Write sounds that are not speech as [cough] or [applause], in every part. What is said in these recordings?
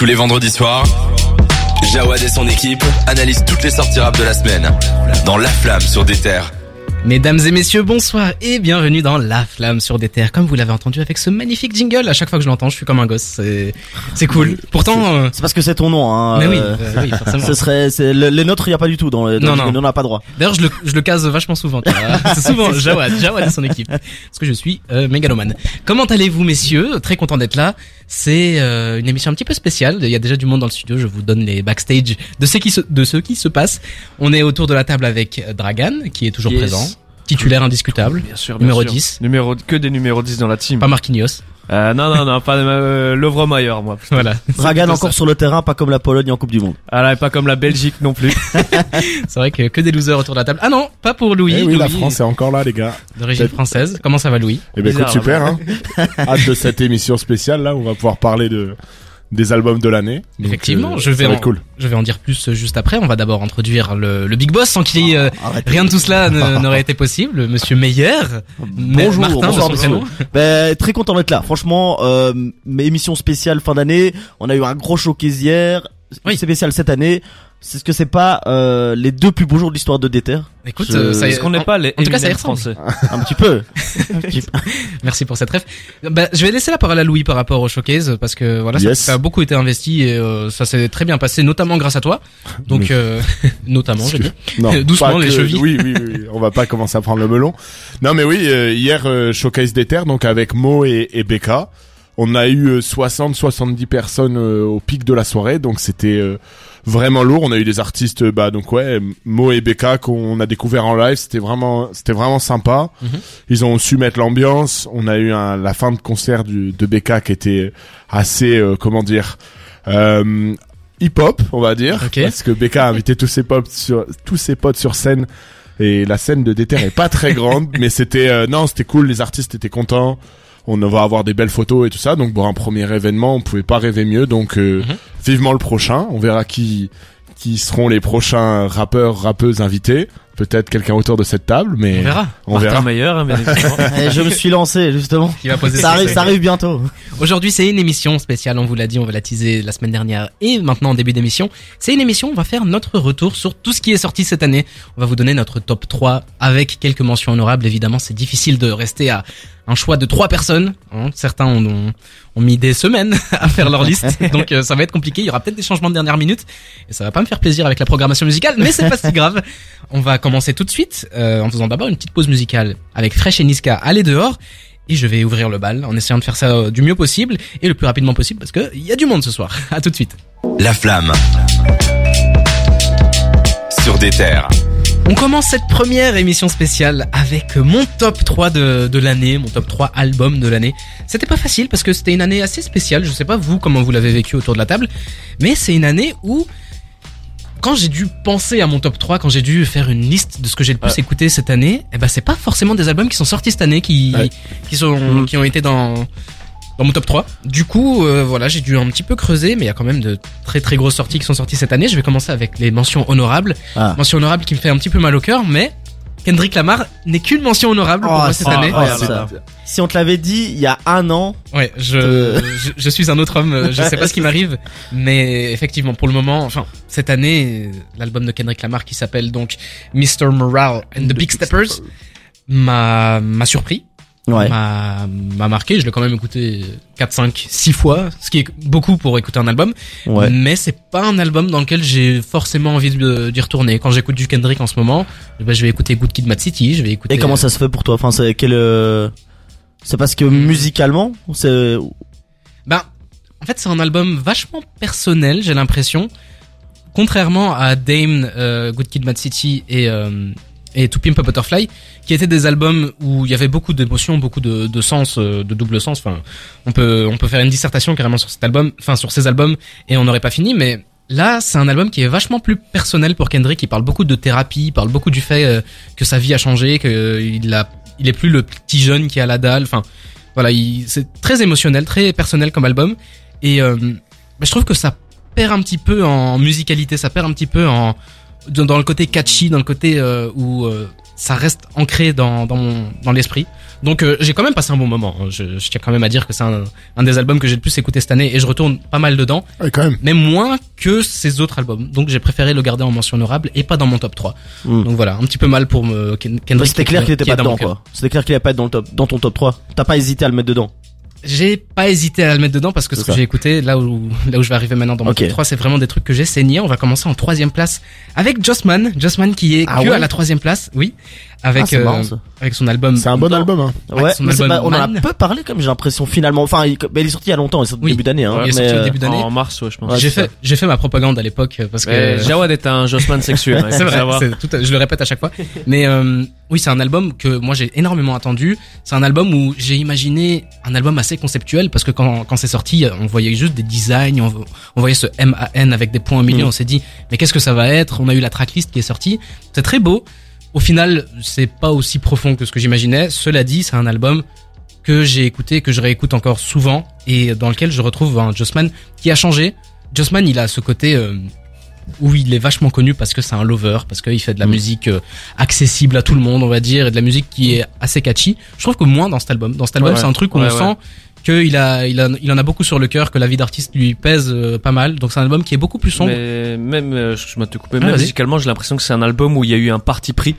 Tous les vendredis soirs, Jawad et son équipe analysent toutes les sorties rap de la semaine dans La Flamme sur des terres. Mesdames et messieurs, bonsoir et bienvenue dans La Flamme sur des terres. Comme vous l'avez entendu avec ce magnifique jingle, à chaque fois que je l'entends, je suis comme un gosse. C'est, c'est cool. Pourtant, euh, C'est parce que c'est ton nom, hein. mais oui, euh, euh, oui, forcément. [laughs] Ce serait, le- les nôtres, il y a pas du tout dans, dans Non, le non. on n'a pas droit. D'ailleurs, je le, je le case vachement souvent. [laughs] C'est souvent Jawad, Jawad et son équipe. Parce que je suis euh, mégalomane. Comment allez-vous, messieurs? Très content d'être là. C'est euh, une émission un petit peu spéciale. Il y a déjà du monde dans le studio. Je vous donne les backstage de ce qui se, de ce qui se passe. On est autour de la table avec euh, Dragan, qui est toujours Yes. présent. Titulaire indiscutable. Bien sûr, bien Numéro sûr. 10. Numéro, que des numéros 10 dans la team. Pas Marquinhos. Euh, non, non, non, pas euh, Lovremeyer, moi. Voilà. Dragan plutôt encore ça. sur le terrain, pas comme la Pologne en Coupe du Monde. Ah là, et pas comme la Belgique non plus. [laughs] C'est vrai que que des losers autour de la table. Ah non, pas pour Louis. Eh oui, la France est encore là, les gars. d'origine française. Comment ça va, Louis? Eh ben, écoute, super, hein. Hâte de cette émission spéciale, là, où on va pouvoir parler de, des albums de l'année. Effectivement, euh, je vais en, cool. je vais en dire plus euh, juste après. On va d'abord introduire le, le Big Boss, sans qu'il y ait euh, Arrête. rien de tout cela [laughs] n'aurait été possible. Monsieur Meyer, Bonjour, Martin, bonsoir. [laughs] Ben, très content d'être là. Franchement, euh, mes émissions spéciales fin d'année, on a eu un gros showcase hier. Oui. Spécial cette année. C'est ce que c'est pas euh, les deux plus beaux jours de l'histoire de Déter. Écoute, Je- euh, ça est, Est-ce qu'on n'est pas les en tout cas, ça français [laughs] Un petit peu. Merci pour cette ref. Bah, je vais laisser la parole à Louis par rapport au showcase parce que voilà, ça- Yes. ça, a beaucoup été investi et euh, ça s'est très bien passé, notamment grâce à toi. Donc, Mais- euh, [laughs] notamment, je dis. Non, [laughs] Doucement, pas les que- chevilles. Oui, oui, oui, oui, on va pas commencer à prendre le melon. Non, mais oui, euh, hier, euh, Showcase Terres, donc avec Mo et, et Becca. On a eu 60-70 personnes euh, au pic de la soirée, donc c'était euh, vraiment lourd. On a eu des artistes, euh, bah donc ouais, Mo et Becca qu'on a découvert en live. C'était vraiment, c'était vraiment sympa. Mhm. Ils ont su mettre l'ambiance. On a eu un, la fin de concert du, de Becca qui était assez, euh, comment dire, euh, hip-hop, on va dire, Ok. parce que Becca a invité tous ses potes sur tous ses potes sur scène. Et la scène de Déter est pas très grande, [laughs] mais c'était euh, non, c'était cool. Les artistes étaient contents. On va avoir des belles photos et tout ça. Donc pour un premier événement, on pouvait pas rêver mieux. Donc euh, Mhm. vivement le prochain. On verra qui qui seront les prochains rappeurs, rappeuses invités. Peut-être quelqu'un autour de cette table, mais On verra. On Martin verra. Meyer, hein, bien [laughs] évidemment. Et je me suis lancé, justement. Qui va poser Ça arrive, ça arrive bientôt. Aujourd'hui, c'est une émission spéciale, on vous l'a dit, on va la teaser la semaine dernière et maintenant en début d'émission. C'est une émission, on va faire notre retour sur tout ce qui est sorti cette année. On va vous donner notre top 3 avec quelques mentions honorables. Évidemment, c'est difficile de rester à un choix de trois personnes. hein. Certains ont, ont, ont mis des semaines [laughs] à faire leur liste, donc euh, ça va être compliqué. Il y aura peut-être des changements de dernière minute et ça va pas me faire plaisir avec la programmation musicale, mais c'est pas si grave. On va commencer tout de suite euh, en faisant d'abord une petite pause musicale avec Fresh et Niska. Allez dehors. Et je vais ouvrir le bal en essayant de faire ça euh, du mieux possible et le plus rapidement possible parce que il y a du monde ce soir. [laughs] À tout de suite. La Flamme sur des terres. On commence cette première émission spéciale avec mon top 3 de, de l'année, mon top 3 album de l'année. C'était pas facile parce que c'était une année assez spéciale. Je sais pas vous comment vous l'avez vécu autour de la table, mais c'est une année où quand j'ai dû penser à mon top 3, quand j'ai dû faire une liste de ce que j'ai le plus Ouais. écouté cette année, eh ben c'est pas forcément des albums qui sont sortis cette année qui Ouais. qui sont Mhm. qui ont été dans dans mon top 3. Du coup, euh, voilà, j'ai dû un petit peu creuser, mais il y a quand même de très très grosses sorties qui sont sorties cette année. Je vais commencer avec les mentions honorables. Ah. Mention honorable qui me fait un petit peu mal au cœur, mais Kendrick Lamar n'est qu'une mention honorable pour Oh, moi cette année. Oh, ça. Si on te l'avait dit il y a un an, Ouais, je, je, je suis un autre homme, je sais pas ce qui m'arrive, mais effectivement, pour le moment, enfin, cette année, l'album de Kendrick Lamar qui s'appelle donc Mr. Morale and the Big Steppers m'a, m'a surpris. Ouais. m'a m'a marqué je l'ai quand même écouté 4 5 6 fois ce qui est beaucoup pour écouter un album Ouais. mais c'est pas un album dans lequel j'ai forcément envie de- d'y retourner quand j'écoute du Kendrick en ce moment ben, je vais écouter Good Kid Mad City je vais écouter Et comment ça se fait pour toi? Enfin, c'est quel euh, C'est parce que musicalement, c'est Ben, en fait, c'est un album vachement personnel, j'ai l'impression. Contrairement à Dame, euh, Good Kid, Mad City et euh, et To Pimp a Butterfly, qui étaient des albums où il y avait beaucoup d'émotions, beaucoup de, de sens, euh, de double sens. Enfin, on peut on peut faire une dissertation carrément sur cet album, enfin sur ces albums, et on n'aurait pas fini. Mais là, c'est un album qui est vachement plus personnel pour Kendrick. Il parle beaucoup de thérapie, il parle beaucoup du fait euh, que sa vie a changé, que euh, a il est plus le petit jeune qui a la dalle. Enfin, voilà, il- c'est très émotionnel, très personnel comme album. Et euh, bah, je trouve que ça perd un petit peu en musicalité, ça perd un petit peu en dans, dans le côté catchy, dans le côté euh, où euh, ça reste ancré dans dans mon dans l'esprit. Donc euh, j'ai quand même passé un bon moment. hein. Je, je tiens quand même à dire que c'est un, un des albums que j'ai le plus écouté cette année et je retourne pas mal dedans, Ouais, quand même. mais moins que ces autres albums. Donc j'ai préféré le garder en mention honorable et pas dans mon top 3. Mm. Donc voilà, un petit peu mal pour me Ken- Kendrick. C'était clair qui- qu'il était qui pas dedans quoi. C'était clair qu'il allait pas être dans le top, dans ton top 3. T'as pas hésité à le mettre dedans. J'ai pas hésité à le mettre dedans parce que ce que j'ai écouté, là où, là où je vais arriver maintenant dans mon Ok. top 3, c'est vraiment des trucs que j'ai saigné. On va commencer en troisième place avec Jossman. Jossman qui est Ah que ouais à la troisième place, oui. Ah, Avec, c'est euh, marrant, avec son album. C'est un bon Non. album, hein. Ouais, mais album pas- on en a peu parlé comme j'ai l'impression finalement. Enfin, il, mais il est sorti il y a longtemps, il est sorti au Oui. début d'année. Hein, il est sorti au euh, début d'année. En mars, ouais, je pense. Ouais, j'ai fait, j'ai fait ma propagande à l'époque euh, parce que. [laughs] Jawad est un Jossman sexuel. [laughs] hein, C'est faut vrai, tout je le répète à chaque fois. Mais euh, oui, c'est un album que moi j'ai énormément attendu. C'est un album où j'ai imaginé un album assez conceptuel parce que quand, quand c'est sorti, on voyait juste des designs, on, on voyait ce MAN avec des points au milieu. Mhm. On s'est dit, mais qu'est-ce que ça va être? On a eu la tracklist qui est sortie. C'est très beau. Au final, c'est pas aussi profond que ce que j'imaginais. Cela dit, c'est un album que j'ai écouté, que je réécoute encore souvent et dans lequel je retrouve un Jossman qui a changé. Jossman, il a ce côté euh, où il est vachement connu parce que c'est un lover, parce qu'il fait de la Mm. musique euh, accessible à tout le monde, on va dire, et de la musique qui est assez catchy. Je trouve que moins dans cet album. Dans cet album, Ouais, c'est un truc où ouais, on ouais. sent qu'il a, il a, il en a beaucoup sur le cœur, que la vie d'artiste lui pèse euh, pas mal. Donc c'est un album qui est beaucoup plus sombre. Mais même, euh, je vais te couper, Ah, même musicalement, j'ai l'impression que c'est un album où il y a eu un parti pris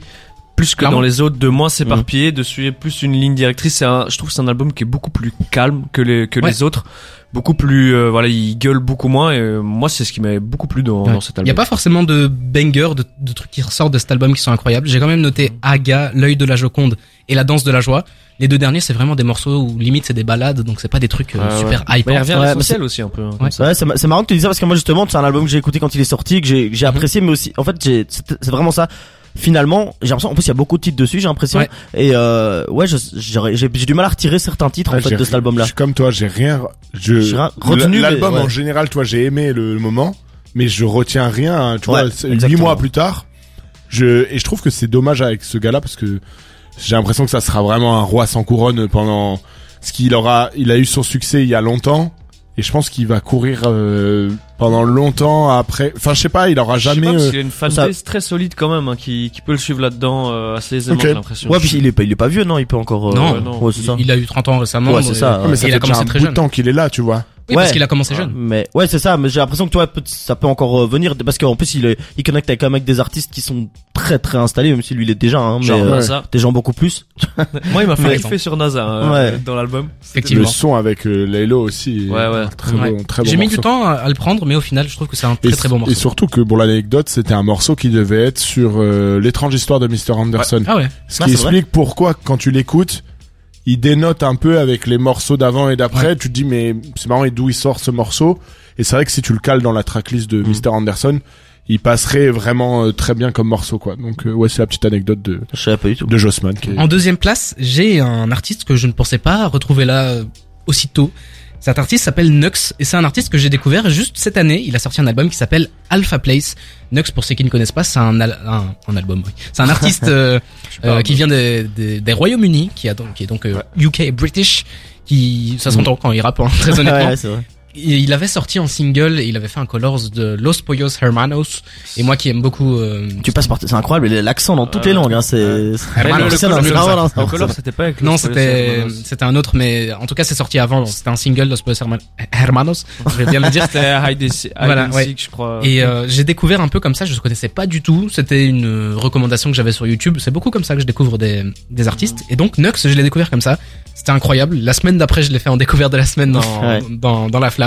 plus que Clairement. dans les autres, de moins s'éparpiller, de suivre plus une ligne directrice. Un, je trouve que c'est un album qui est beaucoup plus calme que les que Ouais. les autres, beaucoup plus, euh, voilà, il gueule beaucoup moins. Et moi, c'est ce qui m'avait beaucoup plu dans, Ouais. dans cet Il album. n'y a pas forcément de bangers, de, de trucs qui ressortent de cet album qui sont incroyables. J'ai quand même noté Aga, L'œil de la Joconde et La danse de la joie. Les deux derniers, c'est vraiment des morceaux où limite c'est des balades, donc c'est pas des trucs euh, ouais. super Mais il hype. revient à l'essentiel aussi un peu. hein, comme Ouais. ça. Ouais, c'est ma- c'est marrant que tu dis ça parce que moi justement c'est un album que j'ai écouté quand il est sorti que j'ai que j'ai Mhm. apprécié mais aussi en fait j'ai c'est c'est vraiment ça finalement j'ai l'impression en plus il y a beaucoup de titres dessus j'ai l'impression Ouais. et euh, ouais je- j'aurais- j'ai j'ai du mal à retirer certains titres en fait de cet album là Je suis comme toi, j'ai rien. Je J'ai rien retenu, L'album mais ouais. en général, toi, j'ai aimé le, le moment, mais je retiens rien. hein, tu Ouais, vois, c'est- huit exactement. mois plus tard, je et je trouve que c'est dommage avec ce gars-là parce que j'ai l'impression que ça sera vraiment un roi sans couronne pendant ce qu'il aura. Il a eu son succès il y a longtemps. Et je pense qu'il va courir euh, pendant longtemps après. Enfin, je sais pas, il aura Je sais jamais. pas, parce euh, qu'il a une fanbase très solide quand même, hein, qui, qui peut le suivre là-dedans euh, assez aisément, j'ai l'impression. ouais puis il est pas il est pas vieux non? Il peut encore euh, Non, ouais, non. ouais c'est ça Il a eu 30 ans récemment. Ouais, c'est ça, ouais, mais ça il fait a déjà commencé un très bout de jeune. temps qu'il est là, tu vois. Oui, parce Ouais. qu'il a commencé jeune. mais ouais c'est ça mais j'ai l'impression que tu vois peut- ça peut encore euh, venir parce qu'en plus il est il connecte avec quand même avec des artistes qui sont très très installés même si lui il est déjà hein, mais Genre euh, NASA. des gens beaucoup plus Moi, il m'a fait kiffer sur NASA euh, Ouais. dans l'album. Le Effectivement. son avec euh, Laylo aussi. Ouais, ouais. Très Ouais. bon, très bon J'ai mis du temps à, à le prendre, mais au final, je trouve que c'est un Et, très très bon et morceau. surtout que pour l'anecdote, c'était un morceau qui devait être sur euh, l'étrange histoire de Mr. Anderson. Ah ouais. Ce Ah, qui vrai explique pourquoi quand tu l'écoutes, il dénote un peu avec les morceaux d'avant et d'après. Tu te dis mais c'est marrant et d'où il sort ce morceau? Et c'est vrai que si tu le cales dans la tracklist de Mm. Mr. Anderson, il passerait vraiment euh, très bien comme morceau quoi. Donc euh, ouais, c'est la petite anecdote de je savais pas du tout de Jossman qui est... En deuxième place, j'ai un artiste que je ne pensais pas retrouver là euh, aussitôt. Cet artiste s'appelle Nux et c'est un artiste que j'ai découvert juste cette année. Il a sorti un album qui s'appelle Alpha Place. Nux, pour ceux qui ne connaissent pas, c'est un, al- un, un album. Oui. C'est un artiste [laughs] euh, euh, qui vient des, des, des Royaumes-Unis, qui, a donc, qui est donc euh, UK British, qui ça s'entend quand il rappe, hein, [laughs] très honnêtement. ouais, ouais, il avait sorti en single et il avait fait un colors de Los Pollos Hermanos. Et moi qui aime beaucoup. euh, tu passes par c'est incroyable l'accent dans toutes les Euh, langues hein, c'est Mais Hermanos, le, le, c'était pas avec Non, Los c'était Hermanos. c'était un autre, mais en tout cas c'est sorti avant. C'était un single Los Pollos Herman- Hermanos. Je vais bien le dire. C'était Hide Voilà, ouais. je crois. Et euh, j'ai découvert un peu comme ça, je ne connaissais pas du tout. C'était une euh, recommandation que j'avais sur YouTube. C'est beaucoup comme ça que je découvre des, des artistes. Et donc Nux, je l'ai découvert comme ça. C'était incroyable. La semaine d'après, je l'ai fait en découverte de la semaine dans, Ouais. dans, dans la flamme.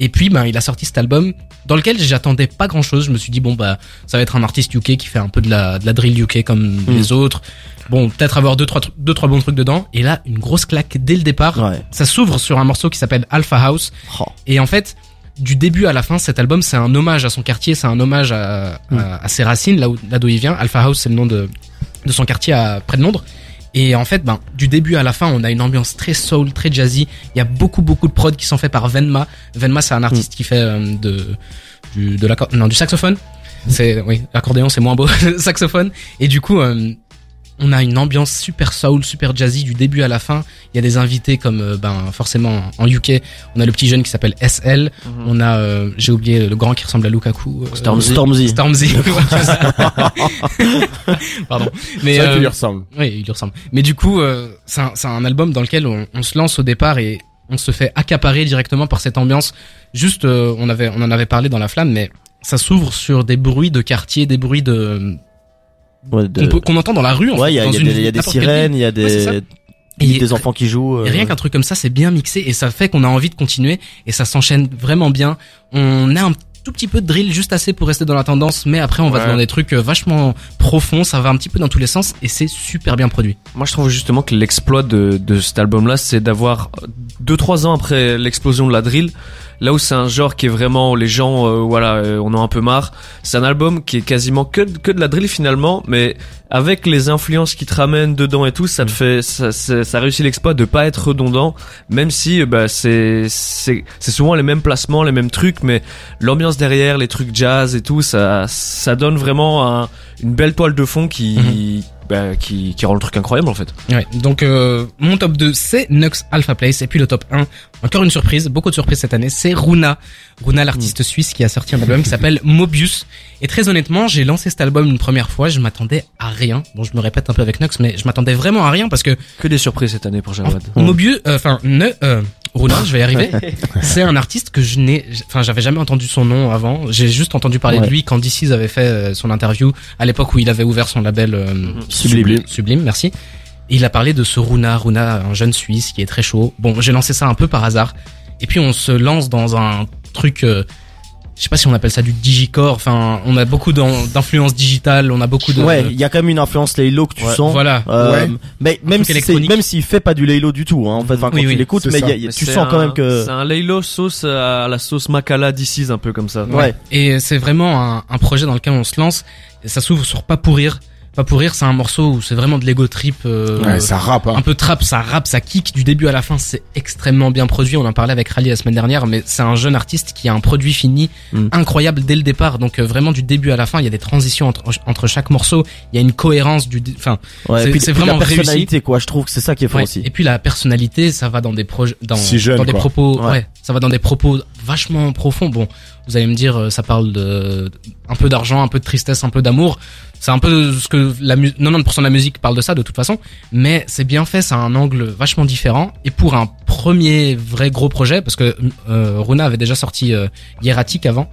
Et puis, ben, il a sorti cet album dans lequel j'attendais pas grand chose. Je me suis dit, bon, bah, ça va être un artiste UK qui fait un peu de la, de la drill UK comme les autres. Bon, peut-être avoir deux trois, deux, trois bons trucs dedans. Et là, une grosse claque dès le départ. ouais Ça s'ouvre sur un morceau qui s'appelle Alpha House. Oh. Et en fait, du début à la fin, cet album, c'est un hommage à son quartier, c'est un hommage à, à, à ses racines, là où- là d'où il vient. Alpha House, c'est le nom de, de son quartier à, près de Londres. Et en fait, ben, du début à la fin, on a une ambiance très soul, très jazzy. Il y a beaucoup, beaucoup de prods qui sont faits par Venma. Venma, c'est un artiste qui fait euh, de, du, de non, du saxophone. C'est, oui, l'accordéon, c'est moins beau, [laughs] saxophone. Et du coup, euh, on a une ambiance super soul, super jazzy du début à la fin. Il y a des invités comme euh, ben forcément en UK, on a le petit jeune qui s'appelle SL, on a euh, j'ai oublié le grand qui ressemble à Lukaku, euh, Stormzy. Stormzy. Stormzy. [laughs] [laughs] Pardon. Mais vrai euh, lui ressemble. oui, il lui ressemble. Mais du coup, euh, c'est un, c'est un album dans lequel on, on se lance au départ et on se fait accaparer directement par cette ambiance. Juste, euh, on avait, on en avait parlé dans la flamme, mais ça s'ouvre sur des bruits de quartier, des bruits de Ouais, de- qu'on peut- qu'on entend dans la rue. En Ouais, fait, il y a, y a une- des, il y a des sirènes, il y a Ouais, des, Et- des enfants qui jouent. Et euh, rien qu'un truc comme ça, c'est bien mixé et ça fait qu'on a envie de continuer et ça s'enchaîne vraiment bien. On a un tout petit peu de drill, juste assez pour rester dans la tendance, mais après on va Ouais. dans des trucs euh, vachement profonds, ça va un petit peu dans tous les sens et c'est super bien produit. Moi, je trouve justement que l'exploit de, de cet album-là, c'est d'avoir deux trois ans après l'explosion de la drill, là où c'est un genre qui est vraiment les gens, euh, voilà, euh, on en a un peu marre. C'est un album qui est quasiment que de- que de la drill finalement, mais avec les influences qui te ramènent dedans et tout, ça te fait, ça, ça, ça réussit l'exploit de pas être redondant, même si euh, bah c'est c'est c'est souvent les mêmes placements, les mêmes trucs, mais l'ambiance derrière, les trucs jazz et tout, ça ça donne vraiment un- une belle toile de fond qui bah, qui qui rend le truc incroyable en fait. Ouais, donc euh, mon top 2 c'est Nux Alpha Place et puis le top 1, encore une surprise, beaucoup de surprises cette année, c'est Runa. Runa l'artiste suisse qui a sorti un album qui s'appelle Mobius et très honnêtement, j'ai lancé cet album une première fois, je m'attendais à rien. Bon, je me répète un peu avec Nux mais je m'attendais vraiment à rien parce que Que des surprises cette année pour Jawad. Mobius euh, enfin ne euh, Runa, je vais y [laughs] arriver. c'est un artiste que je n'ai enfin j'avais jamais entendu son nom avant, j'ai juste entendu parler Ouais. de lui quand DC's avait fait euh, son interview à l'époque où il avait ouvert son label euh, Sublime. Sublime, merci. Et il a parlé de ce Runa, Runa, un jeune Suisse qui est très chaud. Bon, j'ai lancé ça un peu par hasard. Et puis on se lance dans un truc, euh, je sais pas si on appelle ça du digicore. Enfin, on a beaucoup d'influence digitale, on a beaucoup de. Ouais, il y a quand même une influence Laylo que tu Ouais, sens. Voilà. Euh, Ouais. Mais même si même s'il fait pas du Laylo du tout, hein, en fait, enfin, quand Oui, tu oui, l'écoutes, mais ça. il y a- il y a- Mais tu sens quand même que. c'est un Laylo sauce à la sauce Macala d'Icis un peu comme ça. Ouais. Et c'est vraiment un, un projet dans lequel on se lance. Et ça s'ouvre sur Pas pour rire. Pas pour rire, c'est un morceau où c'est vraiment de l'ego trip. euh, Ouais, ça rappe, hein. un peu trap, ça rappe, ça kick du début à la fin, c'est extrêmement bien produit. On en parlait avec Rally la semaine dernière, mais c'est un jeune artiste qui a un produit fini Mm. incroyable dès le départ. Donc euh, vraiment du début à la fin, il y a des transitions entre, entre chaque morceau, il y a une cohérence du, enfin, Ouais, C'est- vraiment la réussi. personnalité, quoi. Je trouve que c'est ça qui est fort ouais. aussi. Et puis la personnalité, ça va dans des projets, dans, Si jeune, dans des propos. Ouais. ça va dans des propos vachement profonds. Bon, vous allez me dire, euh, ça parle de un peu d'argent, un peu de tristesse, un peu d'amour. C'est un peu ce que la mu 90% de la musique parle de ça de toute façon, mais c'est bien fait, ça a un angle vachement différent. Et pour un premier vrai gros projet, parce que euh, Runa avait déjà sorti euh, Hieratic avant,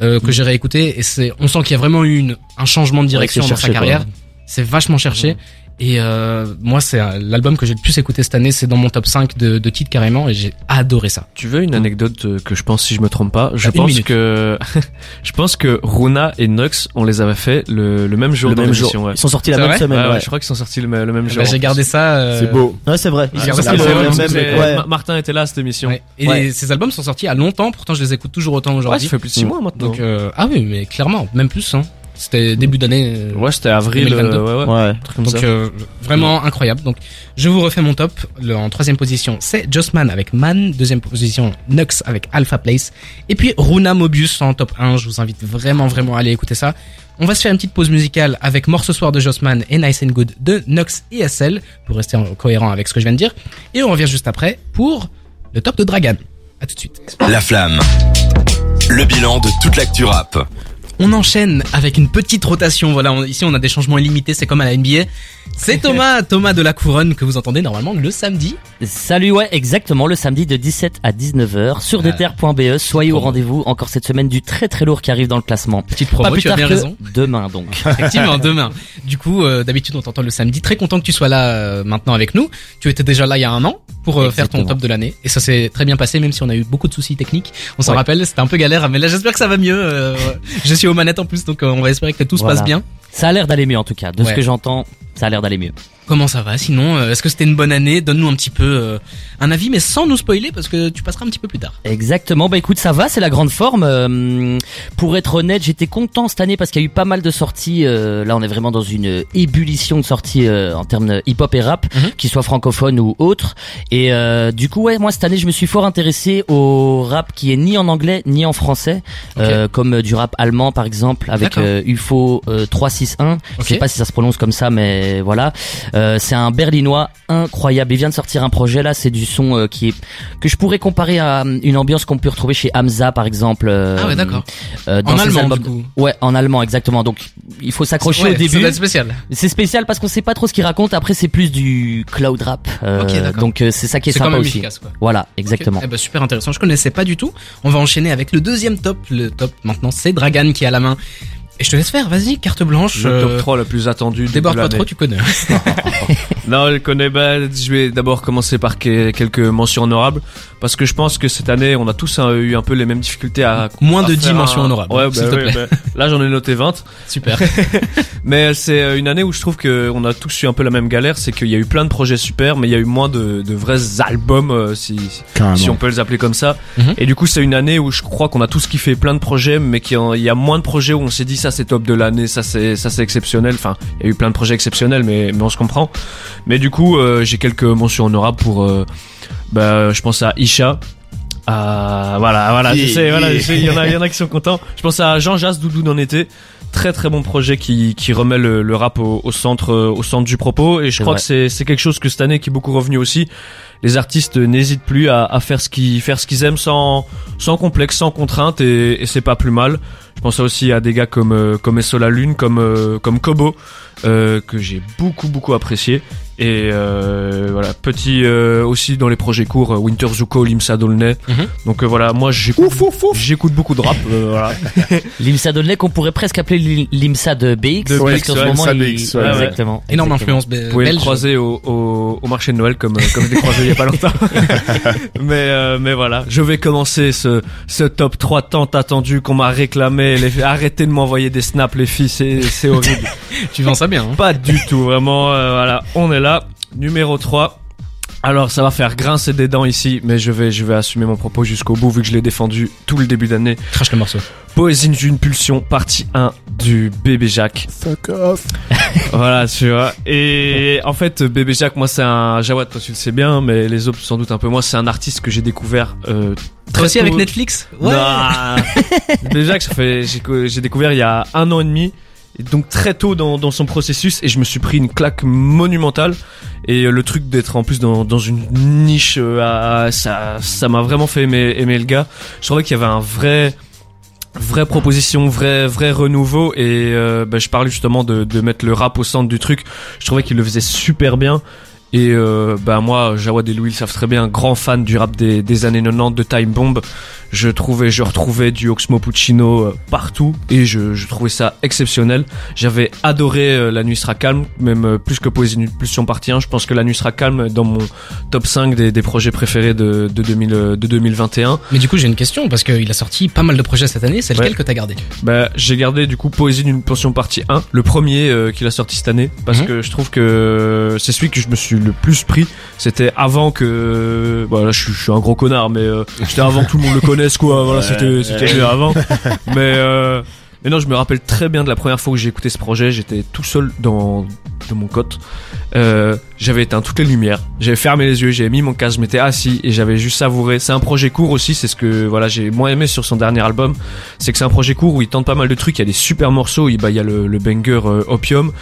euh, que j'ai réécouté, et c'est, on sent qu'il y a vraiment eu une, un changement de direction c'est dans sa cherché, carrière. C'est vachement cherché. Et euh, moi, c'est euh, l'album que j'ai le plus écouté cette année. C'est dans mon top 5 de, de titres carrément, et j'ai adoré ça. Tu veux une anecdote euh, que je pense si je me trompe pas? Je Une pense minute. que [laughs] je pense que Runa et Nux on les avait fait le, le même jour Le même l'émission. jour. Ouais. Ils sont sortis la même semaine, Ouais, ouais, ouais. je crois qu'ils sont sortis le, me- le même Bah, jour. j'ai gardé ça. euh, C'est beau. Ouais, c'est vrai. Sortis ça, même, vrai, même- ouais. Martin était là à cette émission. ouais. Et les- ces albums sont sortis à longtemps, pourtant je les écoute toujours autant Ouais, aujourd'hui. ça fait plus de 6 Mm. mois maintenant. Donc euh, ah oui, mais clairement, même plus. Hein. C'était début d'année. euh, ouais, c'était avril. 2022. euh, ouais, ouais. Ouais. un truc comme Donc ça. euh, vraiment incroyable. Donc je vous refais mon top. Le, en troisième position, c'est Jossman avec Man. Deuxième position, Nux avec Alpha Place. Et puis Runa Mobius en top 1. Je vous invite vraiment vraiment à aller écouter ça. On va se faire une petite pause musicale avec Mort ce soir de Jossman et Nice and Good de Nux et SL pour rester en- cohérent avec ce que je viens de dire. Et on revient juste après pour le top de Dragan. À tout de suite. La flamme. Le bilan de toute l'actu rap. On enchaîne avec une petite rotation. Voilà, ici on a des changements illimités, c'est comme à la NBA. C'est Thomas, Thomas de la Couronne que vous entendez normalement le samedi. Salut, ouais, exactement, le samedi de 17 à 19h sur deter.be. Soyez au rendez-vous encore cette semaine du très très lourd qui arrive dans le classement. Petite Pas promo, plus tu as bien que raison. demain donc. [laughs] Effectivement, demain. Du coup, euh, d'habitude, on t'entend le samedi. Très content que tu sois là euh, maintenant avec nous. Tu étais déjà là il y a un an pour euh, faire ton top de l'année. Et ça s'est très bien passé, même si on a eu beaucoup de soucis techniques. On s'en Ouais. rappelle, c'était un peu galère. Mais là, j'espère que ça va mieux. [laughs] je suis aux manettes en plus, donc on va espérer que tout se passe bien. Ça a l'air d'aller mieux en tout cas. De Ouais. ce que j'entends, ça a l'air d'aller mieux. Comment ça va Sinon, euh, est-ce que c'était une bonne année? Donne-nous un petit peu euh, un avis, mais sans nous spoiler, parce que tu passeras un petit peu plus tard. Exactement. Bah écoute, ça va, c'est la grande forme. Euh, pour être honnête, j'étais content cette année parce qu'il y a eu pas mal de sorties. euh, là, on est vraiment dans une ébullition de sorties euh, en termes hip-hop et rap, Mhm. qu'ils soient francophones ou autres. Et euh, du coup, ouais, moi cette année, je me suis fort intéressé au rap qui est ni en anglais ni en français, euh, comme du rap allemand par exemple avec euh, UFO euh, 361. Je sais pas si ça se prononce comme ça, mais voilà. Euh, c'est un berlinois incroyable. Il vient de sortir un projet là, c'est du son euh, qui est que je pourrais comparer à euh, une ambiance qu'on peut retrouver chez Hamza par exemple. euh, ah ouais, d'accord. euh, En allemand, albums. du coup. Ouais, en allemand exactement. Donc il faut s'accrocher Ouais, au début. être spécial. C'est spécial parce qu'on sait pas trop ce qu'il raconte. Après c'est plus du cloud rap. Euh, donc euh, c'est ça qui est, C'est quand sympa même aussi. efficace, quoi. Voilà, exactement. Eh ben, super intéressant. Je connaissais pas du tout. On va enchaîner avec le deuxième top. Le top maintenant, c'est Dragan qui a la main. Et je te laisse faire. Vas-y, carte blanche. Le euh, top 3 le plus attendu. du Déborde pas trop, tu connais. [laughs] Non, je connais. Bah, je vais d'abord commencer par que- quelques mentions honorables parce que je pense que cette année, on a tous euh, eu un peu les mêmes difficultés à Moins à de faire 10 mentions un- honorables, Ouais, s'il bah te plaît. bah, là, j'en ai noté 20. Super. [laughs] Mais c'est euh, une année où je trouve que on a tous eu un peu la même galère, c'est qu'il y a eu plein de projets super, mais il y a eu moins de, de vrais albums, euh, si, si- Carrément. si on peut les appeler comme ça. Mhm. Et du coup, c'est une année où je crois qu'on a tous kiffé plein de projets, mais qu'il y a moins de projets où on s'est dit ça c'est top de l'année, ça c'est ça c'est exceptionnel. Enfin, il y a eu plein de projets exceptionnels, mais mais on se comprend. Mais du coup, euh, j'ai quelques mentions honorables pour. euh, bah, je pense à Isha. À, voilà, voilà, je sais, yeah. il y en a, il y en a qui sont contents. Je pense à Jean Jas Doudou d'en été. Très très bon projet qui, qui remet le, le rap au, au centre euh, au centre du propos et je crois vrai. que c'est c'est quelque chose que cette année qui est beaucoup revenu aussi. Les artistes n'hésitent plus à, à faire ce qu'ils faire ce qu'ils aiment sans sans complexe, sans contrainte et, et c'est pas plus mal. Pense aussi à des gars comme euh, comme Esso la Lune, comme euh, comme Kobo euh, que j'ai beaucoup beaucoup apprécié et euh, voilà petit euh, aussi dans les projets courts euh, Winter Zuko, Limsa Dolnay. Mhm. Donc euh, voilà, moi j'écoute beaucoup de rap euh, voilà. [laughs] L'IMSA Donnelly qu'on pourrait presque appeler l'I- l'IMSA de BX De parce BX, qu'en ce moment il... BX, ouais, ouais. exactement. Énorme exactement. influence Vous pouvez le croiser au, au, au marché de Noël comme, comme je l'ai croisé il y a pas longtemps. [laughs] [laughs] mais, euh, mais voilà, je vais commencer ce, ce top 3 tant attendu qu'on m'a réclamé. Les, arrêtez de m'envoyer des snaps les filles, c'est, c'est horrible. Tu vends ça bien. Hein. pas du tout, vraiment, euh, voilà, on est là. Numéro 3. Alors ça va faire grincer des dents ici, mais je vais, je vais assumer mon propos jusqu'au bout vu que je l'ai défendu tout le début d'année. Crache le morceau. Poésie d'une pulsion, partie 1 du bébé Jacques. Fuck off. [laughs] Voilà, tu vois. Et en fait, Bébé Jacques, moi, c'est un Jawad, toi tu le sais bien, mais les autres sans doute un peu moins. C'est un artiste que j'ai découvert. Euh, très aussi tôt. avec Netflix? Ouais. Non. [laughs] Bébé Jacques, j'ai découvert il y a un an et demi. Donc très tôt dans, dans son processus et je me suis pris une claque monumentale et euh, le truc d'être en plus dans, dans une niche euh, à- ça ça m'a vraiment fait aimer, aimer le gars je trouvais qu'il y avait un vrai vraie proposition, vrai vrai renouveau et euh, bah, je parlais justement de, de mettre le rap au centre du truc. Je trouvais qu'il le faisait super bien. Et euh, bah moi, Jawad et Louis le savent très bien, grand fan du rap des, des années 90 de Time Bomb. Je trouvais, je retrouvais du Oxmo Puccino euh, partout et je, je trouvais ça exceptionnel. J'avais adoré euh, La Nuit sera calme, même euh, plus que Poésie d'une pulsion partie 1. Je pense que La Nuit sera calme est dans mon top 5 des, des projets préférés de, de, 2000, euh, de 2021. Mais du coup, j'ai une question parce qu'il a sorti pas mal de projets cette année. C'est lequel Ouais. que t'as gardé? Bah, j'ai gardé du coup Poésie d'une pension partie 1, le premier euh, qu'il a sorti cette année, parce Mhm. que je trouve que c'est celui que je me suis le plus pris. C'était avant que, voilà, je, suis- je suis un gros connard, mais euh, c'était avant que tout le monde le connaisse, quoi. Voilà, [laughs] c'était c'était mieux avant. Mais euh, mais non, je me rappelle très bien de la première fois où j'ai écouté ce projet. J'étais tout seul dans de mon cote. Euh, j'avais éteint toutes les lumières, j'avais fermé les yeux, j'avais mis mon casque, je m'étais assis et j'avais juste savouré. C'est un projet court aussi, c'est ce que voilà j'ai moins aimé sur son dernier album, c'est que c'est un projet court où il tente pas mal de trucs. Il y a des super morceaux, il bah y a le, le banger euh, Opium,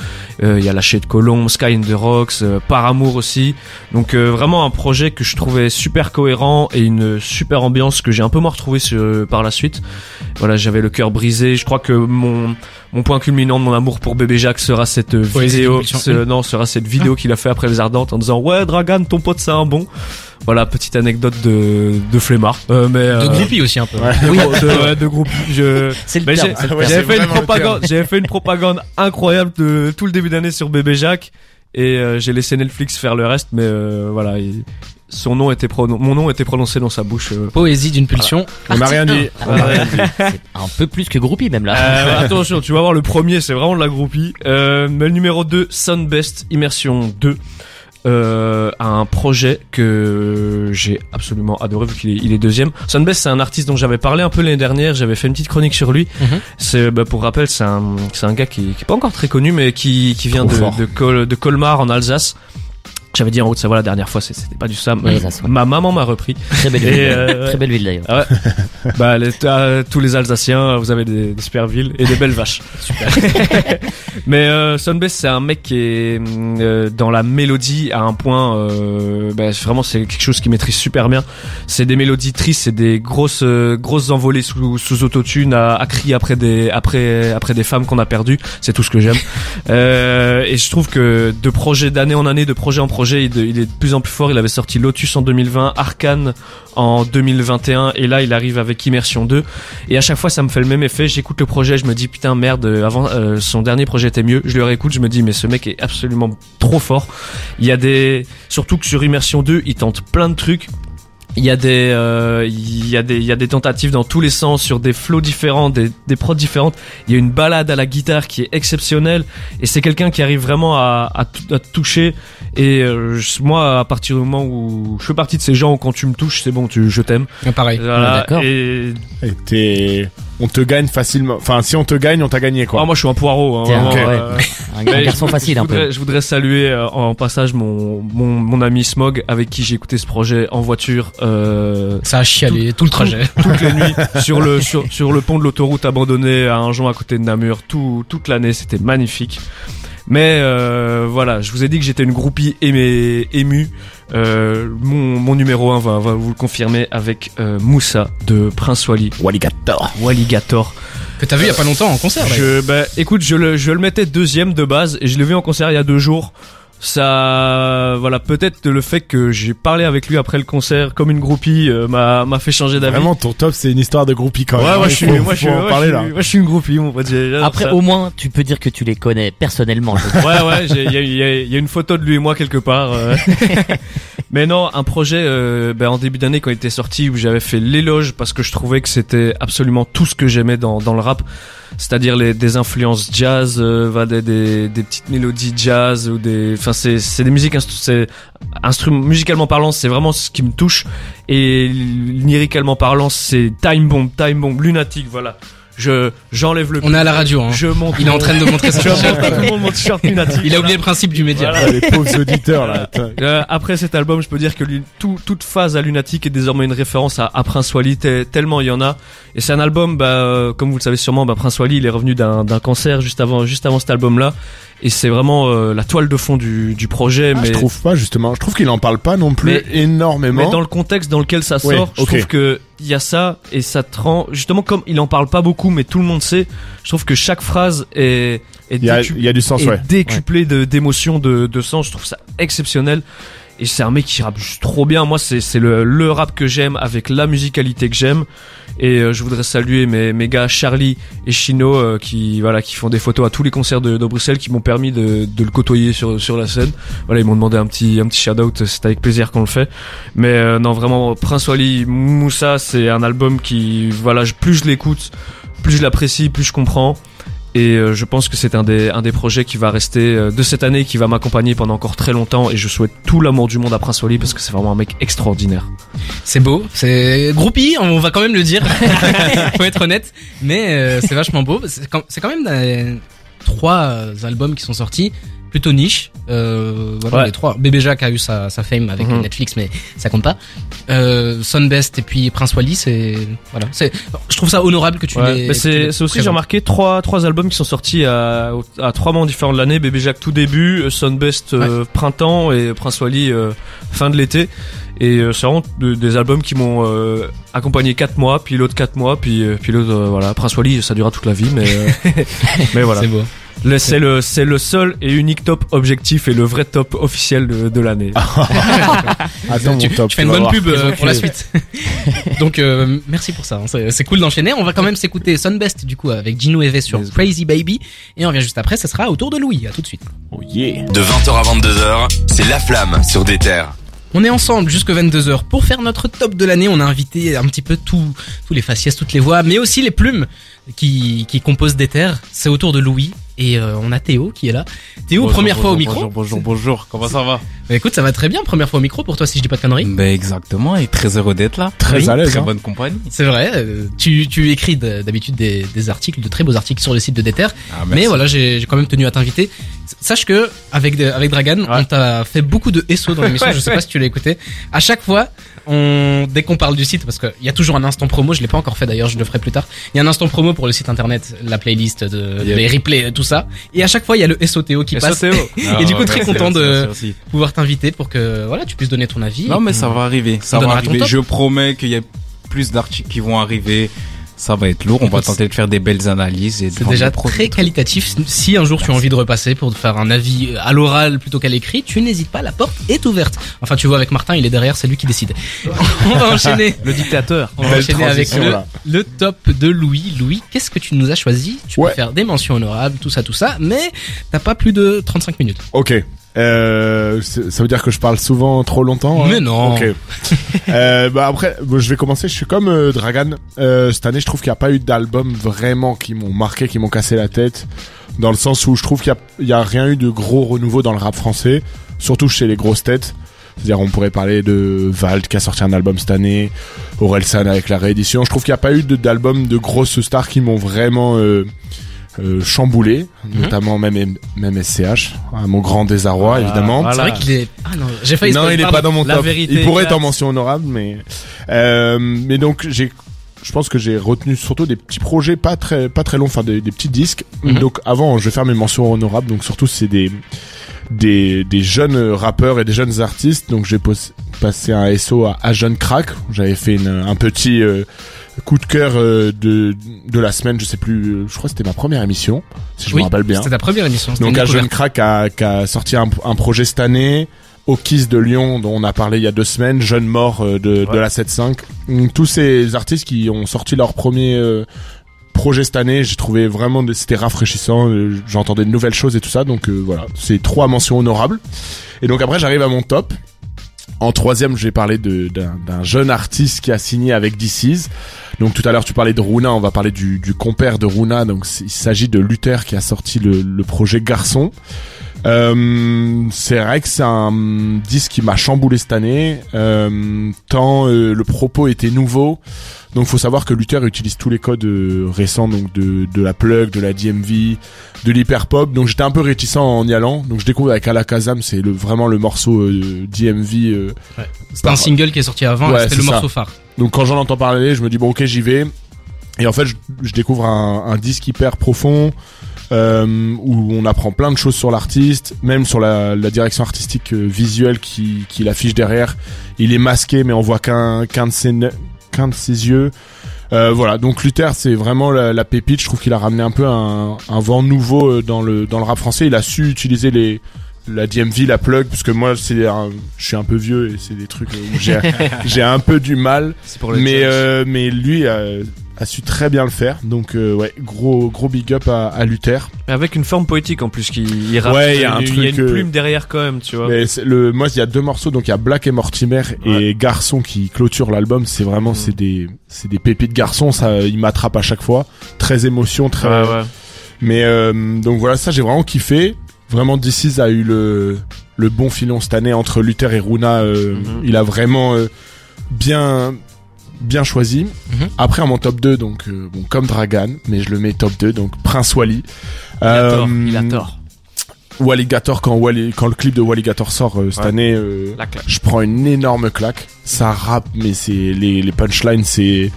euh, il y a Lâcher de Colombe, Sky in the Rocks, euh, Par amour aussi. Donc euh, vraiment un projet que je trouvais super cohérent et une super ambiance que j'ai un peu moins retrouvé sur, par la suite. Voilà, j'avais le cœur brisé. Je crois que mon mon point culminant de mon amour pour Bébé Jacques sera cette vidéo, d'une pulsion. ce- non, sera cette vidéo qu'il a fait après les Ardentes en disant ouais Dragan, ton pote c'est un bon. Voilà, petite anecdote de de flemmard. Euh, mais De euh, groupie aussi un peu. oui, de, ouais, de groupe. Je, C'est le j'avais fait une propagande, j'avais fait une propagande incroyable de tout le début d'année sur Bébé Jacques et euh, j'ai laissé Netflix faire le reste, mais euh, voilà, il- son nom était mon nom était prononcé dans sa bouche. euh. Poésie d'une pulsion. On n'a rien dit. [laughs] C'est un peu plus que groupie même là. Euh, [laughs] attention, tu vas voir le premier, c'est vraiment de la groupie. Euh, mais le numéro 2, Sunbest Immersion 2. Euh, un projet que j'ai absolument adoré vu qu'il est, il est deuxième. Sunbest, c'est un artiste dont j'avais parlé un peu l'année dernière. J'avais fait une petite chronique sur lui. Mhm. C'est, bah, pour rappel, c'est un, c'est un gars qui, qui est pas encore très connu, mais qui, qui vient Trop de, fort. de, Col- de Colmar en Alsace. J'avais dit en Haute-Savoie la dernière fois, c'était pas du Sam. Euh, ma maman m'a repris. Très belle ville. euh, Très belle ville d'ailleurs. Ah ouais. bah, les- tous les Alsaciens, vous avez des, des super villes et des belles vaches. [laughs] Super. [laughs] Mais euh, Sunbest, c'est un mec qui est euh, dans la mélodie à un point. Euh, bah, vraiment, c'est quelque chose qu'il maîtrise super bien. C'est des mélodies tristes, c'est des grosses, euh, grosses envolées sous, sous autotune à, à crier après des, après, après des femmes qu'on a perdues. C'est tout ce que j'aime. [laughs] Euh, et je trouve que de projet d'année en année, de projet en projet, il, est de plus en plus fort. Il avait sorti Lotus en 2020, Arcane en 2021, et là il arrive avec Immersion 2. Et à chaque fois, ça me fait le même effet. J'écoute le projet, je me dis putain merde. euh, Avant, euh, son dernier projet était mieux. Je le réécoute, je me dis mais ce mec est absolument trop fort. Il y a des, surtout que sur Immersion 2, il tente plein de trucs. Il y a des, euh, il y a des, il y a des tentatives dans tous les sens sur des flows différents, des, des prods différentes. Il y a une balade à la guitare qui est exceptionnelle et c'est quelqu'un qui arrive vraiment à, à, à te toucher. Et euh, moi, à partir du moment où je fais partie de ces gens où quand tu me touches, c'est bon, tu, je t'aime. Ah, Pareil. Voilà. d'accord. Et Et t'es- on te gagne facilement. Enfin, si on te gagne, on t'a gagné quoi. Ah, moi, je suis un poireau. Hein, vraiment, euh, [laughs] Un, garçon je- facile je un peu. voudrais, Je voudrais saluer euh, en passage mon, mon, mon ami Smog avec qui j'ai écouté ce projet en voiture euh, Ça a chialé tout le trajet. toutes les nuits [laughs] sur le sur, sur le pont de l'autoroute abandonné à un à côté de Namur tout, toute l'année c'était magnifique mais euh, voilà je vous ai dit que j'étais une groupie aimée, émue euh, mon, mon numéro 1 va, va vous le confirmer avec euh, Moussa de Prince Wally Walligator. Walligator Que t'as vu il y a pas longtemps en concert. je, bah, écoute, je le, je le mettais deuxième de base et je l'ai vu en concert il y a deux jours. Ça, voilà, peut-être le fait que j'ai parlé avec lui après le concert comme une groupie euh, m'a, m'a fait changer d'avis. Vraiment, ton top, c'est une histoire de groupie quand même. Ouais, moi Il je suis, faut- moi je suis, en moi, je là. suis, moi, je suis une groupie, mon pote. Après, ça. au moins, tu peux dire que tu les connais personnellement. Ouais, ouais, j'ai- il y a, il y, a, il y a une photo de lui et moi quelque part. euh. [laughs] Mais non, un projet euh, ben, en début d'année quand il était sorti où j'avais fait l'éloge parce que je trouvais que c'était absolument tout ce que j'aimais dans, dans le rap, c'est-à-dire des influences jazz, euh, des, des, des petites mélodies jazz ou des, enfin c'est des musiques c'est musicalement parlant, c'est vraiment ce qui me touche et lyricalement parlant, c'est time bomb, time bomb, lunatique, voilà. Je j'enlève le On est à la radio. Hein. je monte Il est en train de montrer [laughs] son t-shirt. [laughs] Il a oublié le principe du média. Voilà. Ah, les pauvres auditeurs là. Euh, après cet album, je peux dire que tout- toute phase à Lunatic est désormais une référence à, à Prince Wally, te- tellement il y en a. Et c'est un album, bah, euh, comme vous le savez sûrement, bah, Prince Wally, il est revenu d'un d'un cancer juste avant, juste avant cet album-là. Et c'est vraiment euh, la toile de fond du, du projet. Ah, mais Je trouve pas justement. Je trouve qu'il en parle pas non plus Mais- énormément. mais dans le contexte dans lequel ça Ouais, sort, je trouve que il y a ça et ça te rend justement comme il en parle pas beaucoup, mais tout le monde sait. Je trouve que chaque phrase est, est Il y a, décu- il y a du sens, et ouais. décuplé de d'émotions, de, de sens. Je trouve ça exceptionnel. Et c'est un mec qui rappe juste trop bien. Moi, c'est le, le rap que j'aime avec la musicalité que j'aime. Et euh, je voudrais saluer mes, mes gars Charlie et Chino euh, qui voilà qui font des photos à tous les concerts de, de Bruxelles, qui m'ont permis de, de le côtoyer sur sur la scène. Voilà, ils m'ont demandé un petit un petit shout out. C'est avec plaisir qu'on le fait. Mais euh, non, vraiment, Prince Wally, Moussa, c'est un album qui voilà, plus je l'écoute, plus je l'apprécie, plus je comprends. Et euh, je pense que c'est un des, un des projets qui va rester euh, de cette année, qui va m'accompagner pendant encore très longtemps. Et je souhaite tout l'amour du monde à Prince Wally parce que c'est vraiment un mec extraordinaire. C'est beau, c'est groupie, on va quand même le dire. [laughs] Faut être honnête, mais euh, c'est vachement beau. C'est quand, c'est quand même euh, trois euh, albums qui sont sortis, plutôt niche. Euh, voilà Ouais. les trois. Bébé Jacques a eu sa, sa fame avec Mhm. Netflix, mais ça compte pas. Euh, Sunbest et puis Prince Wally, c'est voilà. C'est, je trouve ça honorable que tu Ouais, c'est aussi, j'ai remarqué, trois, trois albums qui sont sortis à, à trois moments différents de l'année. Bébé Jacques tout début, euh, Sunbest euh, printemps et Prince Wally euh, fin de l'été. Et euh, c'est vraiment de- des albums qui m'ont euh, accompagné quatre mois, puis l'autre quatre mois, puis, puis l'autre, euh, voilà. Prince Wally, ça durera toute la vie, mais, euh, [laughs] mais voilà. C'est beau. C'est le, c'est le seul et unique top objectif et le vrai top officiel de, de l'année. [laughs] Attends, tu, mon top. tu fais une bonne voir. pub euh, pour la suite. [laughs] Donc euh, merci pour ça. hein. C'est c'est cool d'enchaîner. On va quand même s'écouter Sunbest du coup avec Gino Eve sur Yes. Crazy Baby et on revient juste après. Ce sera au tour de Louis. À tout de suite. Oh yeah. De 20h à 22h, c'est La Flamme sur des terres. On est ensemble jusque 22h pour faire notre top de l'année. On a invité un petit peu tous tous les faciès, toutes les voix, mais aussi les plumes qui, qui composent des terres. C'est autour de Louis. Et euh, on a Théo qui est là. Théo, Bonjour, première fois au micro. Bonjour, bonjour, bonjour. Comment ça va? Bah, écoute, ça va très bien, première fois au micro pour toi si je dis pas de conneries. Ben exactement, et très heureux d'être là. Très Oui, à l'aise. Très hein. bonne compagnie. C'est vrai, euh, tu, tu écris de- d'habitude des, des articles, de très beaux articles sur le site de Déter. Ah, Mais voilà, j'ai quand même tenu à t'inviter. Sache que avec de- avec Dragan, on t'a fait beaucoup de SO dans l'émission. [laughs] Ouais, je sais pas si tu l'as écouté. À chaque fois, on dès qu'on parle du site, parce qu'il y a toujours un instant promo. Je l'ai pas encore fait d'ailleurs, je le ferai plus tard. Il y a un instant promo pour le site internet, la playlist de Yep. les replays, tout ça. Et à chaque fois, il y a le SOTO qui passe. SOTO. [laughs] Et du coup, très merci, content merci, de- merci, merci. Pouvoir t'inviter pour que voilà, tu puisses donner ton avis. Non, mais ça va arriver. Ça va arriver. Je promets qu'il y a plus d'articles qui vont arriver. Ça va être lourd. On va tenter de faire des belles analyses et de C'est déjà très qualitatif. Si un jour tu as envie de repasser pour faire un avis à l'oral plutôt qu'à l'écrit, tu n'hésites pas, la porte est ouverte. Enfin, tu vois, avec Martin, il est derrière, c'est lui qui décide. [laughs] On va enchaîner. Le dictateur. On va Belle enchaîner avec le, le top de Louis. Louis, qu'est-ce que tu nous as choisi? Tu Ouais. peux faire des mentions honorables, tout ça, tout ça, mais t'as pas plus de 35 minutes. Ok. Euh, ça veut dire que je parle souvent trop longtemps. hein Mais non. Ok. [laughs] euh, bah après, je vais commencer. Je suis comme euh, Dragan. Euh, cette année, je trouve qu'il n'y a pas eu d'albums vraiment qui m'ont marqué, qui m'ont cassé la tête. Dans le sens où je trouve qu'il y a, rien eu de gros renouveau dans le rap français, surtout chez les grosses têtes. C'est-à-dire, on pourrait parler de Vald qui a sorti un album cette année, Orelsan avec la réédition. Je trouve qu'il n'y a pas eu de- d'album de grosses stars qui m'ont vraiment euh, chamboulé, Mhm. notamment même même SCH, à mon grand désarroi Voilà, évidemment. voilà. C'est vrai qu'il est. Ah non, j'ai failli. Non, il est pardon. pas dans mon La top. vérité il pourrait être en mention honorable, mais euh, mais donc j'ai, je pense que j'ai retenu surtout des petits projets pas très pas très longs, enfin des, des petits disques. Mhm. Donc avant, je vais faire mes mentions honorables. Donc surtout c'est des des des jeunes rappeurs et des jeunes artistes. Donc j'ai passé un SO à, à Jeune Crack. J'avais fait une, un petit euh, coup de cœur euh, de de la semaine. Je sais plus. euh, Je crois que c'était ma première émission, si je Oui, me rappelle bien. C'était ta première émission. Donc un jeune crack a, qui a sorti un, un projet cette année. Au Kiss de Lyon, dont on a parlé il y a deux semaines, Jeune Mort euh, de, de Ouais. la 7.5. Hum, Tous ces artistes qui ont sorti leur premier euh, projet cette année, j'ai trouvé vraiment, c'était rafraîchissant, j'entendais de nouvelles choses et tout ça, donc euh, voilà, c'est trois mentions honorables. Et donc après j'arrive à mon top. En troisième, j'ai parlé d'un jeune artiste qui a signé avec DC's. Donc tout à l'heure tu parlais de Runa, on va parler du, compère de Runa. Donc il s'agit de Luther qui a sorti le projet Garçon. Euh, c'est vrai que c'est un disque qui m'a chamboulé cette année, euh, tant euh, le propos était nouveau. Donc faut savoir que Luther utilise tous les codes euh, récents donc de, de la plug, de la DMV, de l'hyperpop. Donc j'étais un peu réticent en y allant. Donc je découvre avec Alakazam, c'est le, vraiment le morceau euh, DMV. euh, C'était un single qui est sorti avant. Ouais, C'était c'est le ça. morceau phare. donc quand j'en entends parler, je me dis bon ok j'y vais. Et en fait je, je découvre un, un disque hyper profond euh, où on apprend plein de choses sur l'artiste, même sur la, la direction artistique euh, visuelle qui, qui l'affiche derrière. Il est masqué mais on voit qu'un qu'un de ses qu'un de ses yeux. Euh, voilà, donc Luther c'est vraiment la, la pépite. Je trouve qu'il a ramené un peu un, un vent nouveau euh, dans le dans le rap français. Il a su utiliser les la DMV, la plug, parce que moi c'est un- je suis un peu vieux et c'est des trucs où j'ai [laughs] j'ai un peu du mal. Pour le Mais euh, mais lui a, su très bien le faire. Donc euh, ouais, gros gros big up à, à Luther. Mais avec une forme poétique en plus qui il. Ouais, il y a un une, truc, il y a une euh, plume derrière quand même, tu vois. Mais c'est le moi il y a deux morceaux donc il y a Black et Mortimer et Garçon qui clôture l'album. C'est vraiment Mhm. c'est des c'est des pépites garçons. Ça il m'attrape à chaque fois. Très émotion, très. Ouais, ouais. Mais euh, donc voilà ça j'ai vraiment kiffé. Vraiment DC's a eu le le bon filon cette année entre Luther et Runa. euh, Mhm. Il a vraiment euh, bien bien choisi. Mhm. Après, à mon top 2, donc, euh, bon, comme Dragan, mais je le mets top 2, donc Prince Wally. Il a tort, Euh, il a tort. Walligator, quand, Wally, quand le clip de Walligator sort euh, cette Ouais. année, euh, je prends une énorme claque. Ça rappe, mais c'est les, les punchlines, c'est.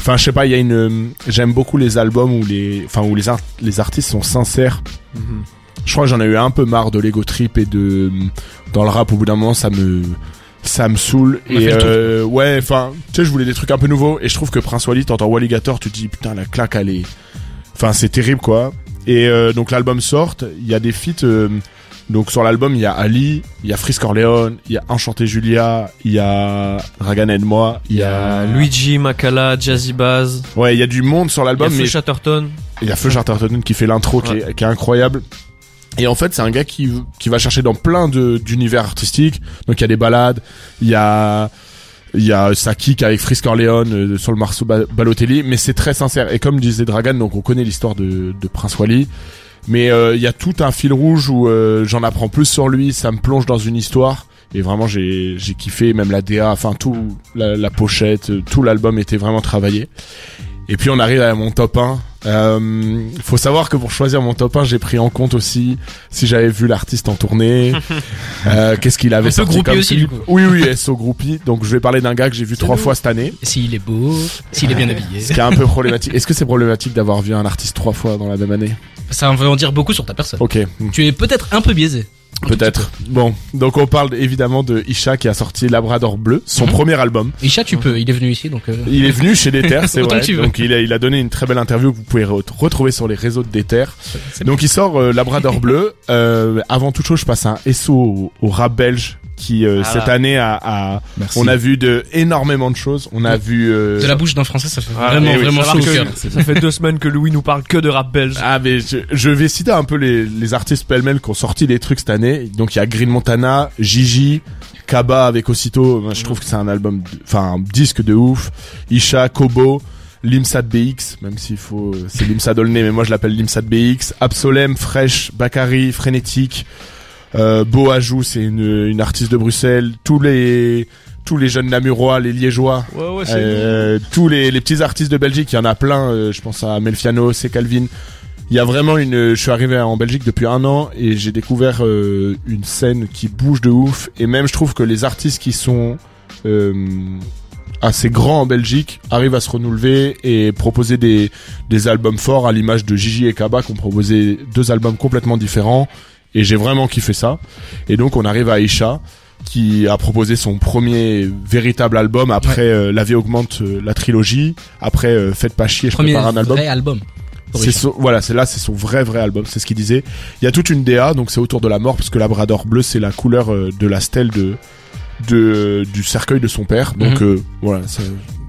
Enfin, je sais pas, il y a une. euh, J'aime beaucoup les albums où les, enfin, où les, art- les artistes sont sincères. Mhm. Je crois que j'en ai eu un peu marre de l'ego trip et de. Dans le rap, au bout d'un moment, ça me. Ça me saoule. On Et euh, ouais, enfin, tu sais, je voulais des trucs un peu nouveaux. Et je trouve que Prince Wally, t'entends Walligator, tu te dis, putain, la claque, elle est. Enfin, c'est terrible, quoi. Et euh, donc, l'album sort. Il y a des feats. euh, donc, sur l'album, il y a Ali, il y a Frisk Corleone, il y a Enchanté Julia, il y a Dragan et moi, il y a Luigi, Makala, Jazzy Baz, Ouais, il y a du monde sur il y a l'album, Feu mais Chatterton. il y a Feu Chatterton qui fait l'intro qui est incroyable. Et en fait, c'est un gars qui qui va chercher dans plein d'univers artistiques. Donc il y a des balades, il y a il y a sa kick avec Frisk Orleans euh, sur le morceau Ba- Balotelli, mais c'est très sincère. Et comme disait Dragan, donc on connaît l'histoire de, de Prince Wally, mais euh, il y a tout un fil rouge où euh, j'en apprends plus sur lui, ça me plonge dans une histoire. Et vraiment, j'ai j'ai kiffé, même la DA, enfin tout, la, la pochette, euh, tout l'album était vraiment travaillé. Et puis on arrive à mon top 1. Euh, faut savoir que pour choisir mon top 1, j'ai pris en compte aussi si j'avais vu l'artiste en tournée, [laughs] euh, qu'est-ce qu'il avait sorti comme aussi, clip. du coup. Oui, oui, SO groupie. Donc je vais parler d'un gars que j'ai vu trois fois cette année. S'il est beau, s'il est bien habillé. Ce qui est un peu problématique. Est-ce que c'est problématique d'avoir vu un artiste trois fois dans la même année? Ça veut en dire beaucoup sur ta personne. Ok, Tu es peut-être un peu biaisé. Peut-être. Bon, donc on parle évidemment de Isha qui a sorti Labrador Bleu, son Mhm. premier album. Isha, tu peux. Il est venu ici, donc. euh, Il est venu chez Déter, [laughs] c'est Autant vrai. Donc il a, il a donné une très belle interview que vous pouvez re- retrouver sur les réseaux de Déter. Donc il sort euh, Labrador [laughs] Bleu. Euh, avant toute chose, je passe un SO au, au rap belge qui euh, Ah cette là. année a, a- on a vu de énormément de choses. On a vu euh, De la bouche d'un français, ça fait Ah, vraiment, oui, vraiment chaud au cœur. ça fait deux semaines que Louis nous parle que de rap belge. Ah mais je, je vais citer un peu les, les artistes pêle-mêle qui ont sorti des trucs cette année. Donc il y a Green Montana, Gigi, Kaba avec Aussitôt. Moi, je trouve que c'est un album, enfin un disque de ouf. Isha, Kobo, Limsat BX, même s'il faut, c'est Limsat Dolné, mais moi je l'appelle Limsat BX. Absolem, Fresh, Bakary, Frénétique. Euh, Beau Ajou, c'est une, une artiste de Bruxelles. Tous les tous les jeunes namurois, les liégeois, Ouais, ouais, euh, tous les, les petits artistes de Belgique, il y en a plein. euh, je pense à Melfiano, c'est Calvin. Il y a vraiment une. Je suis arrivé en Belgique depuis un an et j'ai découvert euh, une scène qui bouge de ouf. Et même, je trouve que les artistes qui sont euh, assez grands en Belgique arrivent à se renouveler et proposer des des albums forts à l'image de Gigi et Kaba qui ont proposé deux albums complètement différents. Et j'ai vraiment kiffé ça. Et donc, on arrive à Aisha qui a proposé son premier véritable album après euh, La vie augmente euh, la trilogie après euh, Faites pas chier je Premier prépare un album vrai album. c'est son, voilà c'est là c'est son vrai vrai album c'est ce qu'il disait il y a toute une DA donc c'est autour de la mort parce que Labrador bleu c'est la couleur de la stèle de de du cercueil de son père donc Mhm. voilà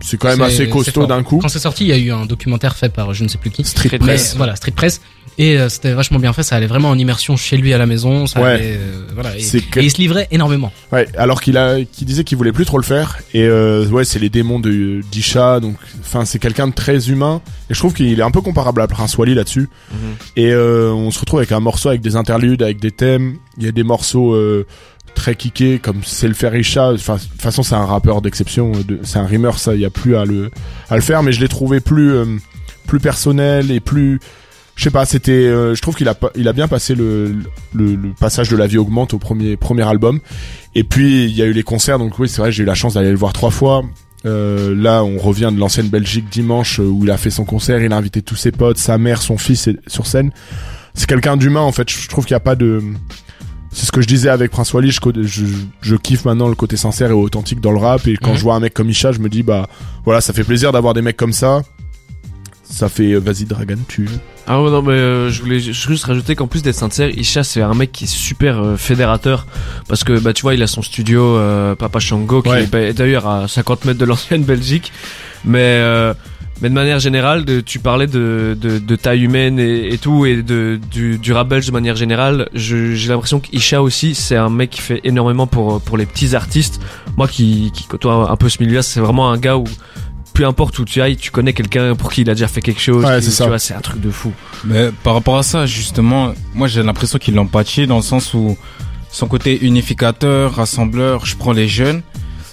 c'est quand même assez costaud d'un coup Quand c'est sorti, il y a eu un documentaire fait par je ne sais plus qui. Street Mais Press voilà, Street Press. Et euh, c'était vachement bien fait, ça allait vraiment en immersion chez lui à la maison, ça Ouais. allait, euh, voilà, et, C'est que- et il se livrait énormément. Ouais, alors qu'il a, qu'il disait qu'il voulait plus trop le faire. Et euh, ouais, c'est les démons de d'Isha. Donc, enfin, c'est quelqu'un de très humain. Et je trouve qu'il est un peu comparable à Prince Wally là-dessus. Mhm. Et euh, on se retrouve avec un morceau avec des interludes, avec des thèmes. Il y a des morceaux euh, très kickés comme c'est le faire Isha. Enfin, de toute façon, c'est un rappeur d'exception. euh, C'est un rimeur, ça. Il y a plus à le faire. Mais je l'ai trouvé plus euh, personnel et plus je sais pas, c'était, euh, je trouve qu'il a, il a bien passé le, passage de la vie augmente au premier, premier album. Et puis il y a eu les concerts, donc oui, c'est vrai, j'ai eu la chance d'aller le voir trois fois. Là, on revient de l'ancienne Belgique dimanche où il a fait son concert, il a invité tous ses potes, sa mère, son fils sur scène. C'est quelqu'un d'humain en fait. Je trouve qu'il n'y a pas de, c'est ce que je disais avec Prince Wally. Je, je, je kiffe maintenant le côté sincère et authentique dans le rap. Et quand Mhm. je vois un mec comme Isha, je me dis bah voilà, ça fait plaisir d'avoir des mecs comme ça. Ça fait, euh, vas-y Dragan, tu. Ah ouais, non, mais euh, je voulais ju- juste rajouter qu'en plus d'être sincère, Isha, c'est un mec qui est super euh, fédérateur. Parce que, bah, tu vois, il a son studio euh, Papa Shango, qui Ouais. est bah, d'ailleurs à 50 mètres de l'ancienne Belgique. Mais, euh, mais de manière générale, de, tu parlais de, de, de taille humaine et, et tout, et de, du, du rap belge de manière générale. Je- J'ai l'impression qu'Isha aussi, c'est un mec qui fait énormément pour, pour les petits artistes. Moi qui, qui côtoie un peu ce milieu-là, c'est vraiment un gars où peu importe où tu ailles, tu connais quelqu'un pour qui il a déjà fait quelque chose. Ouais, qui- c'est tu ça. vois, c'est un truc de fou. Mais par rapport à ça, justement, moi j'ai l'impression qu'il l'empathie dans le sens où son côté unificateur, rassembleur, je prends les jeunes.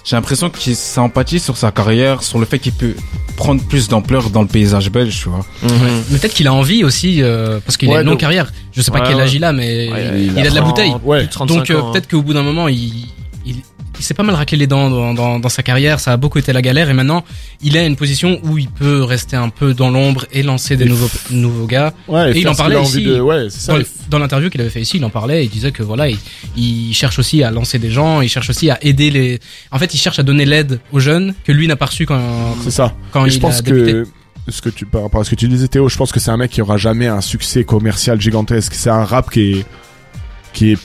J'ai l'impression qu'il s'empathie sur sa carrière, sur le fait qu'il peut prendre plus d'ampleur dans le paysage belge, tu vois. Mais peut-être qu'il a envie aussi, euh, parce qu'il Ouais, a une longue donc- carrière. Je sais pas Ouais, quel ouais. âge il a, mais Ouais, il, a de la bouteille. Ouais. Plus de 35 Donc euh, hein. peut-être qu'au bout d'un moment, il, il, il s'est pas mal raclé les dents dans, dans, dans sa carrière. Ça a beaucoup été la galère et maintenant, il est à une position où il peut rester un peu dans l'ombre et lancer des Et nouveaux nouveaux gars. Ouais, Et il en parlait a envie ici. de- Ouais, c'est ça. Dans, dans l'interview qu'il avait fait ici, il en parlait. Il disait que voilà, il, il cherche aussi à lancer des gens. Il cherche aussi à aider les. En fait, il cherche à donner l'aide aux jeunes que lui n'a pas reçu quand C'est ça. quand Et il je pense a débuté. que ce que tu par rapport à ce que tu disais Théo, je pense que c'est un mec qui aura jamais un succès commercial gigantesque. C'est un rap qui est qui est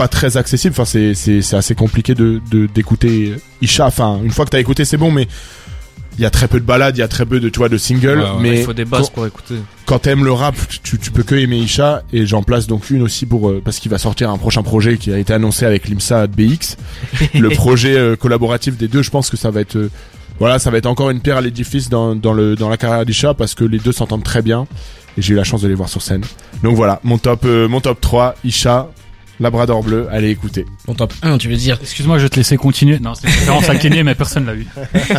pas très accessible. Enfin, c'est c'est c'est assez compliqué de de d'écouter Isha. Enfin, une fois que t'as écouté, c'est bon, mais il y a très peu de balades, il y a très peu de, tu vois, de singles, Ouais, ouais. mais il faut des bases quand, pour écouter. quand t'aimes le rap, tu, tu peux que aimer Isha, et j'en place donc une aussi pour, euh, parce qu'il va sortir un prochain projet qui a été annoncé avec l'IMSA BX. [laughs] le projet euh, collaboratif des deux, je pense que ça va être, euh, voilà, ça va être encore une pierre à l'édifice dans, dans le, dans la carrière d'Isha parce que les deux s'entendent très bien, et j'ai eu la chance de les voir sur scène. Donc voilà, mon top, euh, mon top 3, Isha, Labrador bleu, allez écouter. Ton top 1, tu veux dire. Excuse-moi, je vais te laisser continuer. Non, c'est une référence à Kenny, mais personne l'a eu.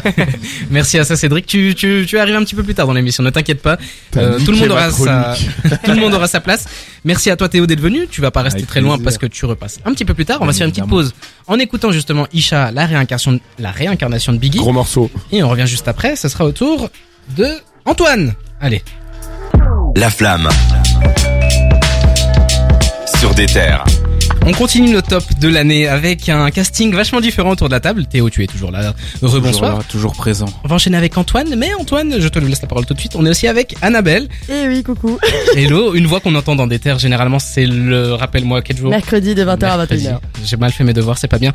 [laughs] Merci à ça, Cédric. Tu, tu, tu es arrivé un petit peu plus tard dans l'émission, ne t'inquiète pas. Euh, tout le monde aura sa, [laughs] tout le monde aura sa place. Merci à toi Théo d'être venu. Tu vas pas rester Avec très loin parce que tu repasses un petit peu plus tard. On va se faire une petite pause en écoutant justement Isha, la réincarnation, la réincarnation de Biggie. Gros morceau. Et on revient juste après. Ce sera au tour de Antoine. Allez. La flamme. Sur des terres. On continue le top de l'année avec un casting vachement différent autour de la table. Théo, tu es toujours là. Rebonsoir. toujours présent. On va enchaîner avec Antoine, mais Antoine, je te laisse la parole tout de suite. On est aussi avec Annabelle. Eh oui, coucou. [laughs] Hello, une voix qu'on entend dans des terres, généralement, c'est le, rappelle-moi, quel jour? Mercredi de 20h à Mercredi. 21h. J'ai mal fait mes devoirs, c'est pas bien.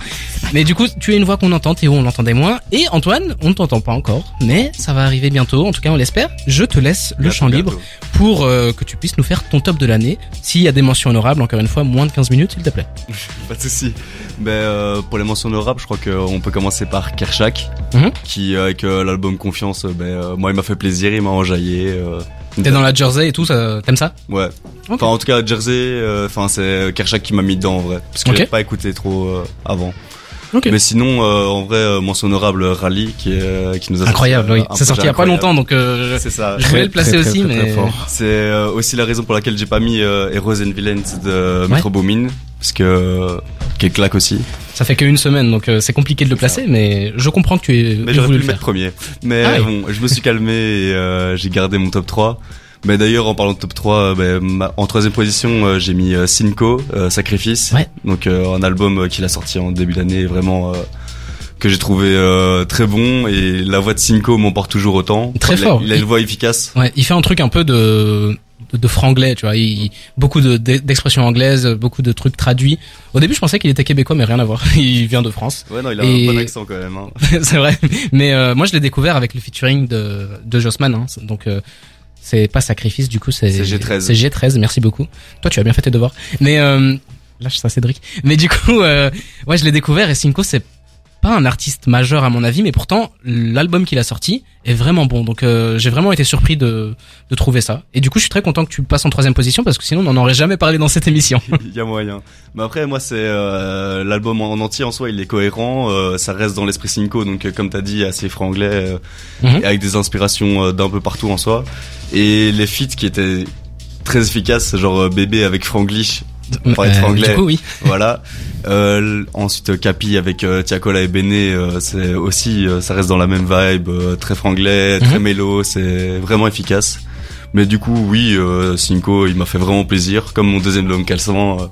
Mais du coup, tu es une voix qu'on entend, Théo, on l'entendait moins. Et Antoine, on ne t'entend pas encore, mais ça va arriver bientôt, en tout cas on l'espère. Je te laisse le champ libre pour euh, que tu puisses nous faire ton top de l'année. S'il y a des mentions honorables, encore une fois, moins de 15 minutes, s'il te plaît. [laughs] Pas de souci. Ben euh, pour les mentions honorables, je crois qu'on peut commencer par Kershak, Mhm. qui avec euh, l'album Confiance, euh, ben euh, moi il m'a fait plaisir, il m'a enjaillé. Euh, T'es dans la jersey et tout, ça, t'aimes ça? Ouais. Enfin en tout cas Jersey, euh, enfin c'est Kershak qui m'a mis dedans en vrai, parce que Ok. j'avais pas écouté trop euh, avant. Mais sinon euh, en vrai euh, mention honorable Rally qui euh, qui nous a Incroyable, sorti, oui. euh, C'est sorti il y a pas longtemps, donc euh, C'est ça. je voulais le placer Très, très, aussi, mais. C'est euh, aussi la raison pour laquelle j'ai pas mis euh, Heroes and Villains de Metro Boomin, parce que est claque aussi. ça fait qu'une semaine, donc euh, c'est compliqué de le placer, mais je comprends que tu aies Mais j'aurais pu le le mettre faire. premier. Mais Ah oui. bon, je me suis calmé et euh, j'ai gardé mon top 3. Mais d'ailleurs, en parlant de top 3, euh, ben, ma- en troisième position, euh, j'ai mis Cinco, euh, Sacrifice. Ouais. Donc euh, un album qu'il a sorti en début d'année, vraiment euh, que j'ai trouvé euh, très bon. Et la voix de Cinco m'emporte toujours autant. Très Il a- fort. Il a une voix efficace. Ouais, il fait un truc un peu de de, de franglais, tu vois, il, beaucoup de d'expressions anglaises, beaucoup de trucs traduits. Au début, je pensais qu'il était québécois, mais rien à voir. [laughs] Il vient de France. Ouais, non, il a Et- un bon accent quand même. Hein. [laughs] c'est vrai. Mais euh, moi, je l'ai découvert avec le featuring de de Jossman. Hein. Donc euh, c'est pas sacrifice, du coup, c'est C'est G13. C'est G13. Merci beaucoup. Toi, tu as bien fait tes devoirs. Mais euh, lâche ça, Cédric. Mais du coup, euh, ouais, je l'ai découvert et Cinco, c'est pas un artiste majeur à mon avis, mais pourtant l'album qu'il a sorti est vraiment bon. Donc euh, j'ai vraiment été surpris de de trouver ça. Et du coup, je suis très content que tu passes en troisième position parce que sinon, on n'en aurait jamais parlé dans cette émission. [laughs] Il y a moyen. Mais après, moi, c'est euh, l'album en entier en soi, il est cohérent. euh, ça reste dans l'esprit Cinco, donc comme t'as dit, assez franglais, Mhm. et avec des inspirations d'un peu partout en soi. Et les feats qui étaient très efficaces, genre bébé avec Franglish, Pour être anglais. Du coup, oui. [laughs] voilà. Euh, ensuite, euh, Capi avec euh, Tiakola et Bene, euh, c'est aussi, euh, ça reste dans la même vibe, euh, très franglais, très Mhm. mélo, c'est vraiment efficace. Mais du coup, oui, euh, Cinco, il m'a fait vraiment plaisir, comme mon deuxième Long Calçant. Euh,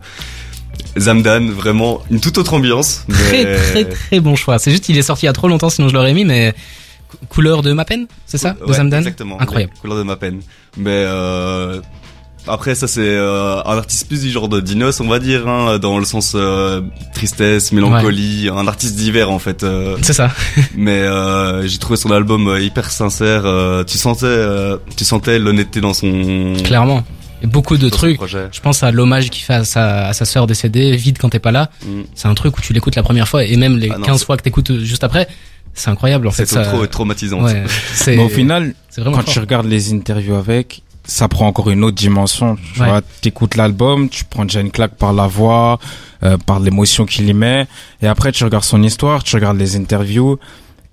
Zamdan, vraiment une toute autre ambiance. Très mais- très très bon choix. C'est juste il est sorti il y a trop longtemps, sinon je l'aurais mis, mais cou- couleur de ma peine, c'est ça, de Ouais, Zamdan? Exactement. Incroyable. les couleurs de ma peine. Mais euh, après, ça c'est euh, un artiste plus du genre de Dinos, on va dire, hein, dans le sens euh, tristesse, mélancolie, un artiste d'hiver en fait. euh, C'est ça. [laughs] mais euh, j'ai trouvé son album euh, hyper sincère. euh, tu sentais, euh, tu sentais l'honnêteté dans son Clairement. Et beaucoup de trucs. Je pense à l'hommage qu'il fait à sa, à sa sœur décédée, vide quand t'es pas là. Mm. C'est un truc où tu l'écoutes la première fois et même les Ah non, 15 c'est- fois que t'écoutes juste après, c'est incroyable en fait. C'est Ça, trop traumatisant. ouais, c'est Mais au final, quand fort. tu regardes les interviews avec, ça prend encore une autre dimension. Tu Ouais. vois, t'écoutes l'album, tu prends déjà une claque par la voix, euh, par l'émotion qu'il y met, et après tu regardes son histoire, tu regardes les interviews,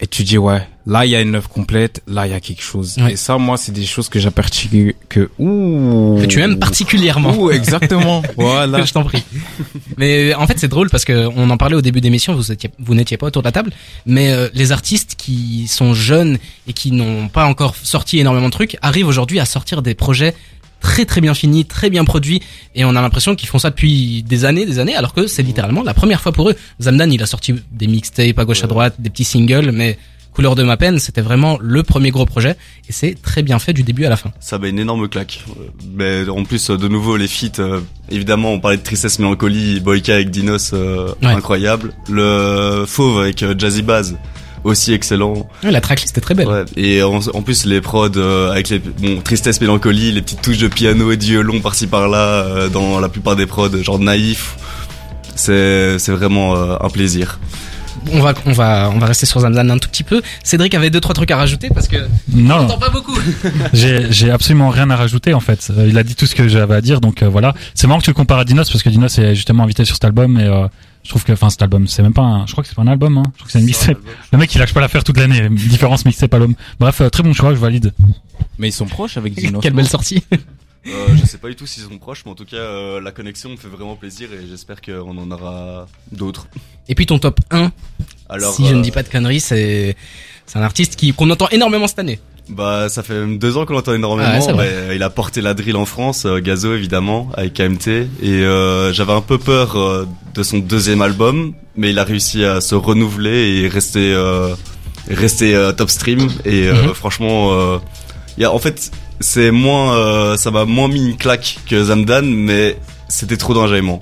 et tu dis ouais, là il y a une œuvre complète, là il y a quelque chose. Ouais. Et ça, moi, c'est des choses que j'aperçus que ouh, que tu aimes particulièrement. Ouh, exactement. [laughs] voilà. je t'en prie. Mais en fait, c'est drôle parce que on en parlait au début d'émission. Vous étiez, vous n'étiez pas autour de la table, mais euh, les artistes qui sont jeunes et qui n'ont pas encore sorti énormément de trucs arrivent aujourd'hui à sortir des projets très très bien finis, très bien produits, et on a l'impression qu'ils font ça depuis des années, des années, alors que c'est littéralement la première fois pour eux. Zamdan, il a sorti des mixtapes à gauche à droite, des petits singles, mais Couleur de ma peine, c'était vraiment le premier gros projet, et c'est très bien fait du début à la fin. Ça va une énorme claque. Euh, Mais en plus, euh, de nouveau, les feats, euh, évidemment, on parlait de tristesse, mélancolie, Boyka avec Dinos, euh, Ouais. incroyable. Le Fauve avec Jazzy Baz, aussi excellent. Ouais, la tracklist est très belle. Ouais. Et en, en plus les prods euh, avec les bon tristesse mélancolie, les petites touches de piano et de violon par-ci par-là euh, dans la plupart des prods, genre naïf. C'est c'est vraiment euh, un plaisir. On va, on va, on va rester sur Zamzam un tout petit peu. Cédric avait deux trois trucs à rajouter parce que Non, on pas beaucoup. [laughs] j'ai j'ai absolument rien à rajouter en fait. Euh, il a dit tout ce que j'avais à dire, donc euh, voilà. C'est marrant que tu le compares à Dinos parce que Dinos est justement invité sur cet album et euh, je trouve que, enfin, cet album, c'est même pas, un, je crois que c'est pas un album, hein. Je trouve que c'est une mixtape. Le mec, il lâche pas l'affaire toute l'année. Différence mixtape album. Bref, euh, très bon choix, je valide. Mais ils sont proches avec [laughs] Dinos. Quelle belle sortie. Euh, je sais pas du tout s'ils sont proches, mais en tout cas euh, la connexion me fait vraiment plaisir et j'espère qu'on en aura d'autres. Et puis ton top 1, Alors si je ne euh, dis pas de conneries, c'est c'est un artiste qui qu'on entend énormément cette année. Bah, ça fait même deux ans qu'on l'entend énormément. Ah ouais, vrai. mais il a porté la drill en France, euh, Gazo évidemment, avec KMT. Et euh, j'avais un peu peur euh, de son deuxième album, mais il a réussi à se renouveler et rester euh, rester euh, top stream. Et euh, Mhm. franchement, euh, il y a en fait, c'est moins, euh, ça m'a moins mis une claque que Zamdan, mais c'était trop d'enjaillement.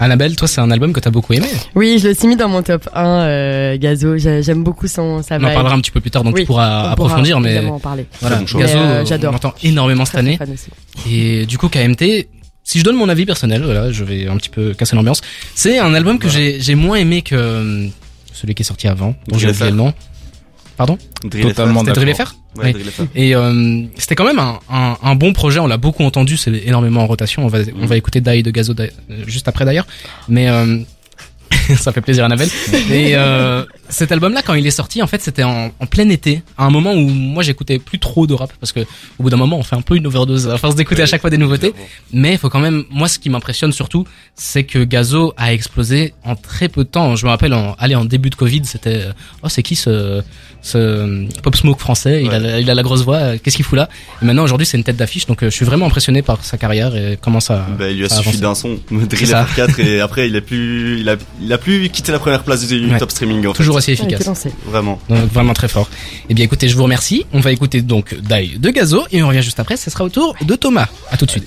Annabelle, toi, c'est un album que t'as beaucoup aimé. Oui, je l'ai aussi mis dans mon top 1, euh, Gazo. J'ai- J'aime beaucoup son, sa On en parlera un petit peu plus tard, donc Oui, tu pourras on approfondir, pourra mais évidemment en parler. voilà. Gazo, euh, j'adore. on entend énormément cette année. Et du coup, KMT, si je donne mon avis personnel, voilà, je vais un petit peu casser l'ambiance. C'est un album que j'ai j'ai moins aimé que euh, celui qui est sorti avant, dont j'ai oublié FR. le nom. Pardon Drill Totalement FR. C'était Drill. FR Ouais, Oui. Drill FR. Et euh, c'était quand même un, un, un bon projet, on l'a beaucoup entendu, c'est énormément en rotation. On va, on va écouter Die de Gazo juste après d'ailleurs. Mais euh, [laughs] ça fait plaisir à Annabelle. Et euh, cet album-là, quand il est sorti, en fait, c'était en, en plein été, à un moment où moi j'écoutais plus trop de rap, parce que au bout d'un moment, on fait un peu une overdose à force d'écouter à chaque fois des nouveautés. Mais il faut quand même, moi, ce qui m'impressionne surtout, c'est que Gazo a explosé en très peu de temps. Je me rappelle, en, allez, en début de Covid, c'était, euh, oh, c'est qui ce, ce Pop Smoke français? Il, a, la- il a la grosse voix. euh, Qu'est-ce qu'il fout là? Et maintenant, aujourd'hui, c'est une tête d'affiche. Donc, euh, je suis vraiment impressionné par sa carrière et comment ça. Bah, il lui a suffi d'un son, [laughs] Drill ça. FR4 et après il a plus, il a, il a plus quitté la première place du Ouais. top streaming en fait. Toujours aussi Ouais, t'es efficace. lancé. Vraiment. Donc, vraiment très fort. Eh bien, écoutez, je vous remercie. On va écouter donc Die de Gazo et on revient juste après. Ce sera au tour de Thomas. À tout de suite.